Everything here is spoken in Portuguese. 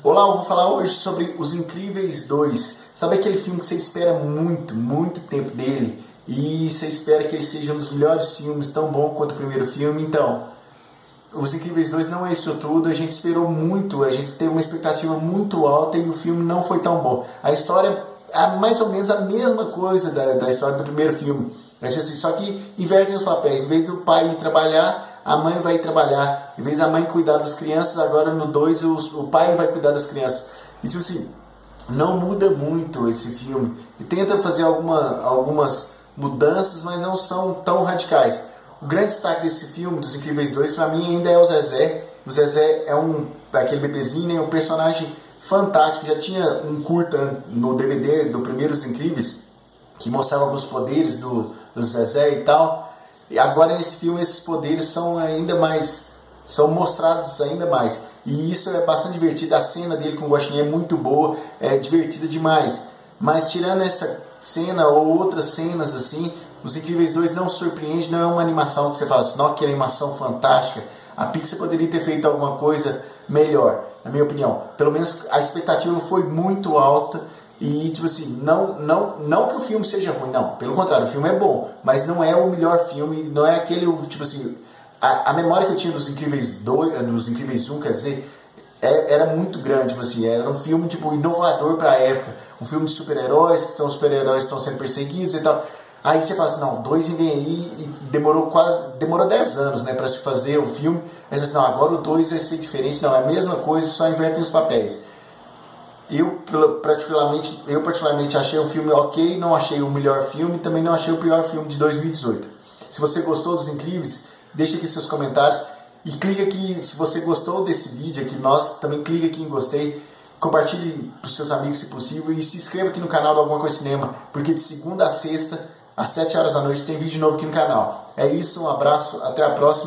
Olá, eu vou falar hoje sobre Os Incríveis 2. Sabe aquele filme que você espera muito, muito tempo dele e você espera que ele seja um dos melhores filmes, tão bom quanto o primeiro filme? Então, Os Incríveis 2 não é isso tudo, a gente esperou muito, a gente teve uma expectativa muito alta e o filme não foi tão bom. A história é mais ou menos a mesma coisa da, da história do primeiro filme. É assim, só que invertem os papéis. Em vez do pai ir trabalhar, a mãe vai trabalhar. Em vez da mãe cuidar das crianças, agora no 2 o, o pai vai cuidar das crianças. E tipo assim, não muda muito esse filme. E tenta fazer alguma, algumas mudanças, mas não são tão radicais. O grande destaque desse filme, dos Incríveis 2, para mim ainda é o Zezé. O Zezé é um aquele bebezinho, né, um personagem fantástico. Já tinha um curta no DVD do Primeiros Incríveis que mostrava alguns poderes do, do Zezé e tal. E agora nesse filme esses poderes são ainda mais são mostrados ainda mais. E isso é bastante divertido. A cena dele com o Guaxinim é muito boa, é divertida demais. Mas tirando essa cena ou outras cenas assim, Os Incríveis 2 não surpreende, não é uma animação que você fala assim, não, que animação fantástica. A Pixar poderia ter feito alguma coisa melhor, na minha opinião. Pelo menos a expectativa foi muito alta e, tipo assim, não, não, não que o filme seja ruim, não. Pelo contrário, o filme é bom, mas não é o melhor filme, não é aquele, tipo assim. A, a memória que eu tinha dos Incríveis 2, eh, dos Incríveis 1, quer dizer, é, era muito grande, tipo assim, era um filme tipo inovador para a época, um filme de super-heróis, que estão super-heróis estão sendo perseguidos e tal. Aí você fala assim, não, dois vem aí e demorou quase, demorou 10 anos, né, para se fazer o filme. Aí você fala, não, agora o dois vai ser diferente, não, é a mesma coisa, só invertem os papéis. Eu particularmente, eu particularmente achei o filme ok, não achei o melhor filme, também não achei o pior filme de 2018. Se você gostou dos Incríveis, deixe aqui seus comentários e clique aqui, se você gostou desse vídeo aqui, nós também clique aqui em gostei, compartilhe para os seus amigos se possível e se inscreva aqui no canal do Alguma Coisa Cinema, porque de segunda a sexta, às 7 horas da noite, tem vídeo novo aqui no canal. É isso, um abraço, até a próxima.